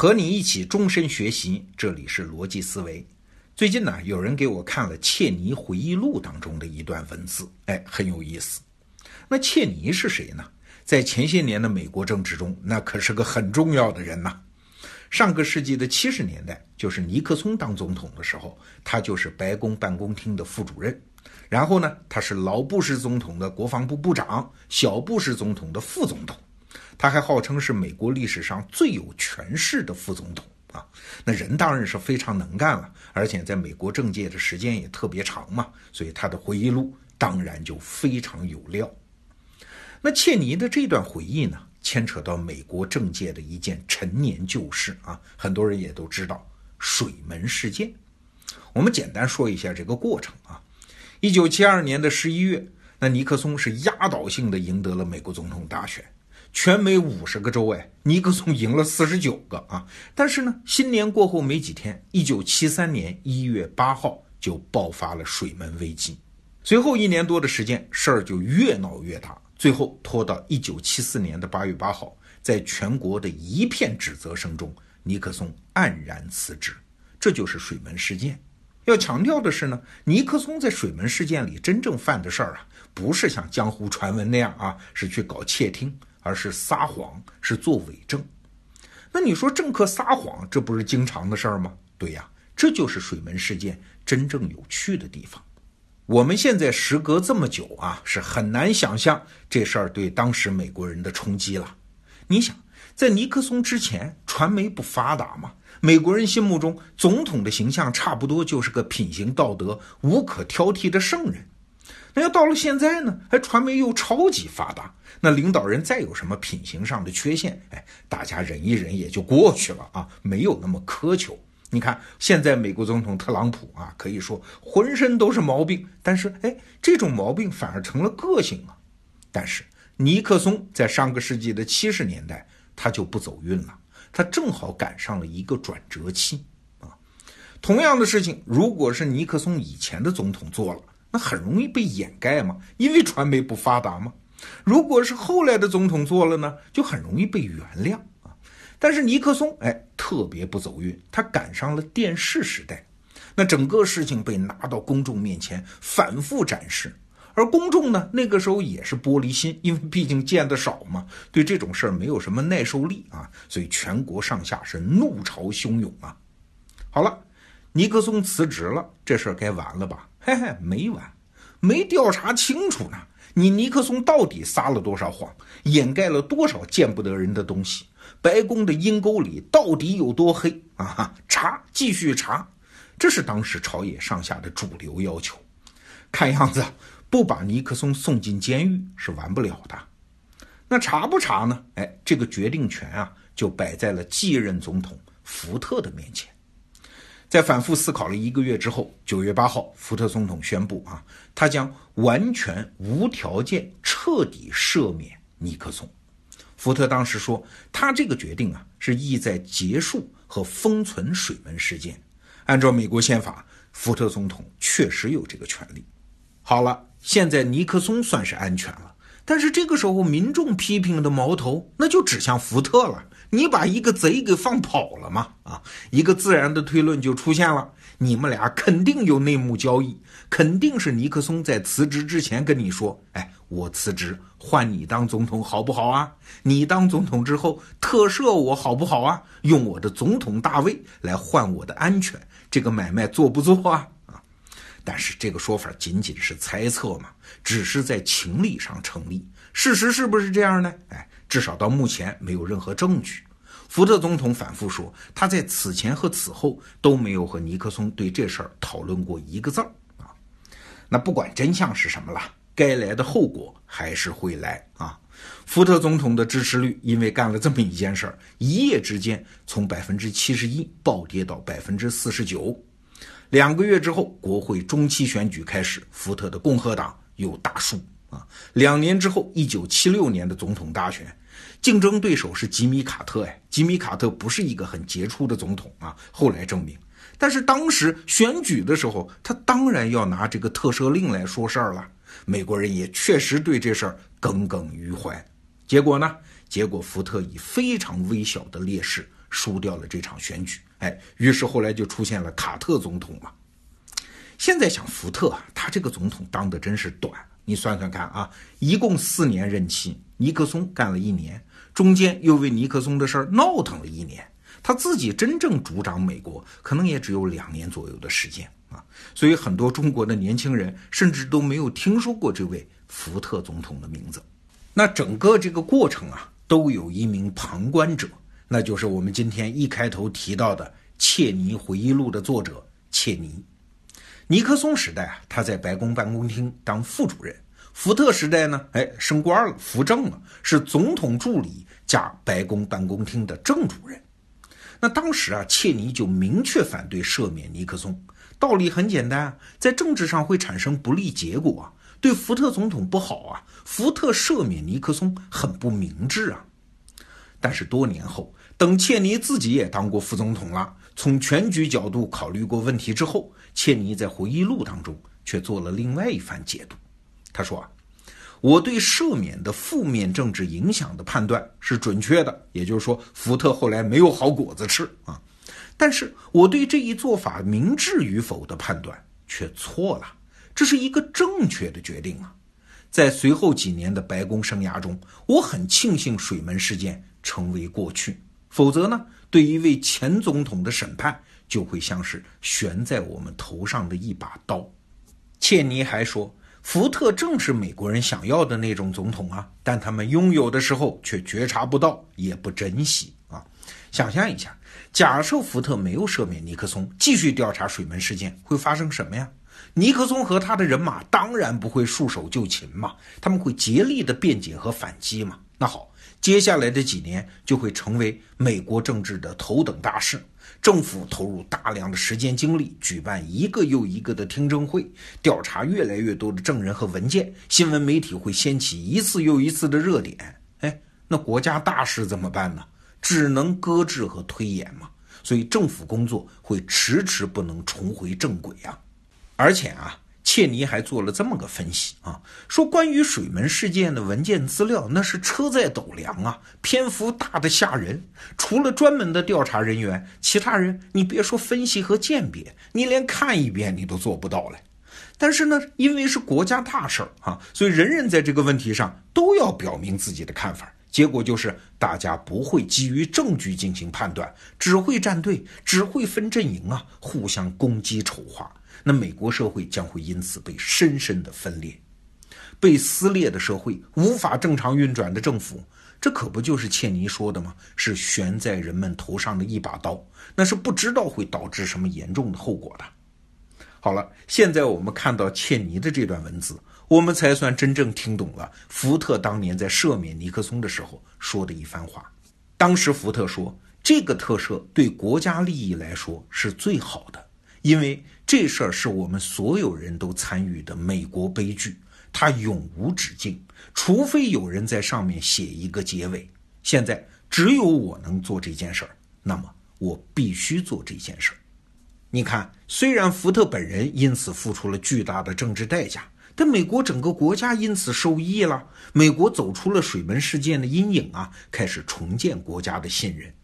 和你一起终身学习，这里是逻辑思维。最近呢，有人给我看了切尼回忆录当中的一段文字，哎，很有意思。那切尼是谁呢？在前些年的美国政治中，那可是个很重要的人呐。上个世纪的七十年代，就是尼克松当总统的时候，他就是白宫办公厅的副主任。然后呢，他是老布什总统的国防部部长，小布什总统的副总统。他还号称是美国历史上最有权势的副总统啊，那人当然是非常能干了，而且在美国政界的时间也特别长嘛，所以他的回忆录当然就非常有料。那切尼的这段回忆呢，牵扯到美国政界的一件陈年旧事啊，很多人也都知道水门事件。我们简单说一下这个过程啊，一九七二年的十一月，那尼克松是压倒性的赢得了美国总统大选。全美五十个州，哎，尼克松赢了四十九个啊！但是呢，新年过后没几天，一九七三年一月八号就爆发了水门危机。随后一年多的时间，事儿就越闹越大，最后拖到一九七四年的八月八号，在全国的一片指责声中，尼克松黯然辞职。这就是水门事件。要强调的是呢，尼克松在水门事件里真正犯的事儿啊，不是像江湖传闻那样啊，是去搞窃听。而是撒谎，是做伪证。那你说政客撒谎，这不是经常的事儿吗？对呀，这就是水门事件真正有趣的地方。我们现在时隔这么久啊，是很难想象这事儿对当时美国人的冲击了。你想，在尼克松之前，传媒不发达嘛，美国人心目中总统的形象差不多就是个品行道德无可挑剔的圣人。那要到了现在呢，还传媒又超级发达，那领导人再有什么品行上的缺陷，哎，大家忍一忍也就过去了啊，没有那么苛求。你看现在美国总统特朗普啊，可以说浑身都是毛病，但是哎，这种毛病反而成了个性啊。但是尼克松在上个世纪的七十年代，他就不走运了，他正好赶上了一个转折期啊。同样的事情，如果是尼克松以前的总统做了。那很容易被掩盖嘛，因为传媒不发达嘛。如果是后来的总统做了呢，就很容易被原谅啊。但是尼克松哎，特别不走运，他赶上了电视时代，那整个事情被拿到公众面前反复展示，而公众呢，那个时候也是玻璃心，因为毕竟见得少嘛，对这种事儿没有什么耐受力啊，所以全国上下是怒潮汹涌啊。好了，尼克松辞职了，这事儿该完了吧？嘿嘿，没完，没调查清楚呢。你尼克松到底撒了多少谎，掩盖了多少见不得人的东西？白宫的阴沟里到底有多黑啊？查，继续查，这是当时朝野上下的主流要求。看样子不把尼克松送进监狱是完不了的。那查不查呢？哎，这个决定权啊，就摆在了继任总统福特的面前。在反复思考了一个月之后，九月八号，福特总统宣布啊，他将完全无条件、彻底赦免尼克松。福特当时说，他这个决定啊，是意在结束和封存水门事件。按照美国宪法，福特总统确实有这个权利。好了，现在尼克松算是安全了，但是这个时候，民众批评的矛头那就指向福特了。你把一个贼给放跑了嘛？啊，一个自然的推论就出现了，你们俩肯定有内幕交易，肯定是尼克松在辞职之前跟你说，哎，我辞职换你当总统好不好啊？你当总统之后特赦我好不好啊？用我的总统大位来换我的安全，这个买卖做不做啊？但是这个说法仅仅是猜测嘛，只是在情理上成立，事实是不是这样呢？哎。至少到目前没有任何证据。福特总统反复说，他在此前和此后都没有和尼克松对这事儿讨论过一个字儿啊。那不管真相是什么了，该来的后果还是会来啊。福特总统的支持率因为干了这么一件事儿，一夜之间从百分之七十一暴跌到百分之四十九。两个月之后，国会中期选举开始，福特的共和党又大输啊。两年之后，一九七六年的总统大选。竞争对手是吉米·卡特，哎，吉米·卡特不是一个很杰出的总统啊，后来证明。但是当时选举的时候，他当然要拿这个特赦令来说事儿了。美国人也确实对这事儿耿耿于怀。结果呢？结果福特以非常微小的劣势输掉了这场选举。哎，于是后来就出现了卡特总统嘛。现在想福特啊，他这个总统当的真是短。你算算看啊，一共四年任期，尼克松干了一年，中间又为尼克松的事儿闹腾了一年，他自己真正主掌美国，可能也只有两年左右的时间啊。所以很多中国的年轻人甚至都没有听说过这位福特总统的名字。那整个这个过程啊，都有一名旁观者，那就是我们今天一开头提到的《切尼回忆录》的作者切尼。尼克松时代啊，他在白宫办公厅当副主任；福特时代呢，哎，升官了，扶正了，是总统助理加白宫办公厅的正主任。那当时啊，切尼就明确反对赦免尼克松，道理很简单啊，在政治上会产生不利结果啊，对福特总统不好啊，福特赦免尼克松很不明智啊。但是多年后，等切尼自己也当过副总统了，从全局角度考虑过问题之后。切尼在回忆录当中却做了另外一番解读。他说：“啊，我对赦免的负面政治影响的判断是准确的，也就是说，福特后来没有好果子吃啊。但是我对这一做法明智与否的判断却错了。这是一个正确的决定啊！在随后几年的白宫生涯中，我很庆幸水门事件成为过去，否则呢，对一位前总统的审判。”就会像是悬在我们头上的一把刀。切尼还说，福特正是美国人想要的那种总统啊，但他们拥有的时候却觉察不到，也不珍惜啊。想象一下，假设福特没有赦免尼克松，继续调查水门事件，会发生什么呀？尼克松和他的人马当然不会束手就擒嘛，他们会竭力的辩解和反击嘛。那好，接下来的几年就会成为美国政治的头等大事。政府投入大量的时间精力，举办一个又一个的听证会，调查越来越多的证人和文件。新闻媒体会掀起一次又一次的热点。哎，那国家大事怎么办呢？只能搁置和推延嘛。所以政府工作会迟迟不能重回正轨啊。而且啊。切尼还做了这么个分析啊，说关于水门事件的文件资料那是车载斗量啊，篇幅大的吓人。除了专门的调查人员，其他人你别说分析和鉴别，你连看一遍你都做不到嘞。但是呢，因为是国家大事儿啊，所以人人在这个问题上都要表明自己的看法。结果就是大家不会基于证据进行判断，只会站队，只会分阵营啊，互相攻击丑化。那美国社会将会因此被深深的分裂，被撕裂的社会，无法正常运转的政府，这可不就是切尼说的吗？是悬在人们头上的一把刀，那是不知道会导致什么严重的后果的。好了，现在我们看到切尼的这段文字，我们才算真正听懂了福特当年在赦免尼克松的时候说的一番话。当时福特说，这个特赦对国家利益来说是最好的。因为这事儿是我们所有人都参与的美国悲剧，它永无止境，除非有人在上面写一个结尾。现在只有我能做这件事儿，那么我必须做这件事儿。你看，虽然福特本人因此付出了巨大的政治代价，但美国整个国家因此受益了。美国走出了水门事件的阴影啊，开始重建国家的信任。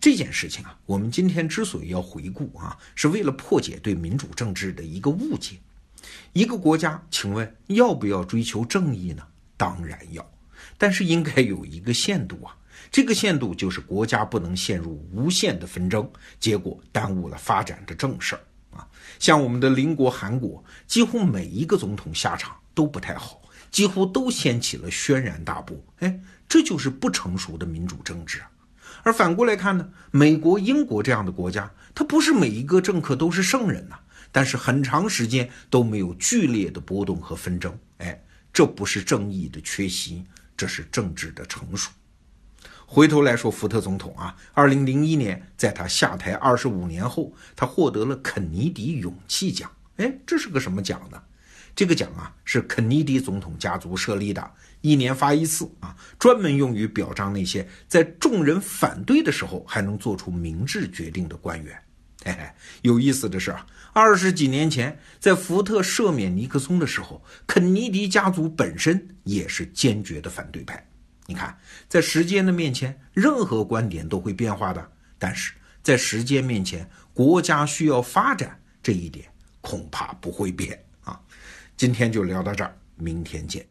这件事情啊，我们今天之所以要回顾啊，是为了破解对民主政治的一个误解。一个国家，请问要不要追求正义呢？当然要，但是应该有一个限度啊。这个限度就是国家不能陷入无限的纷争，结果耽误了发展的正事儿啊。像我们的邻国韩国，几乎每一个总统下场都不太好，几乎都掀起了轩然大波。哎，这就是不成熟的民主政治啊。而反过来看呢，美国、英国这样的国家，它不是每一个政客都是圣人呐，但是很长时间都没有剧烈的波动和纷争。哎，这不是正义的缺席，这是政治的成熟。回头来说，福特总统啊，二零零一年在他下台二十五年后，他获得了肯尼迪勇气奖。哎，这是个什么奖呢？这个奖啊，是肯尼迪总统家族设立的，一年发一次啊，专门用于表彰那些在众人反对的时候还能做出明智决定的官员。嘿嘿，有意思的是啊，二十几年前，在福特赦免尼克松的时候，肯尼迪家族本身也是坚决的反对派。你看，在时间的面前，任何观点都会变化的，但是在时间面前，国家需要发展这一点恐怕不会变。今天就聊到这儿明天见。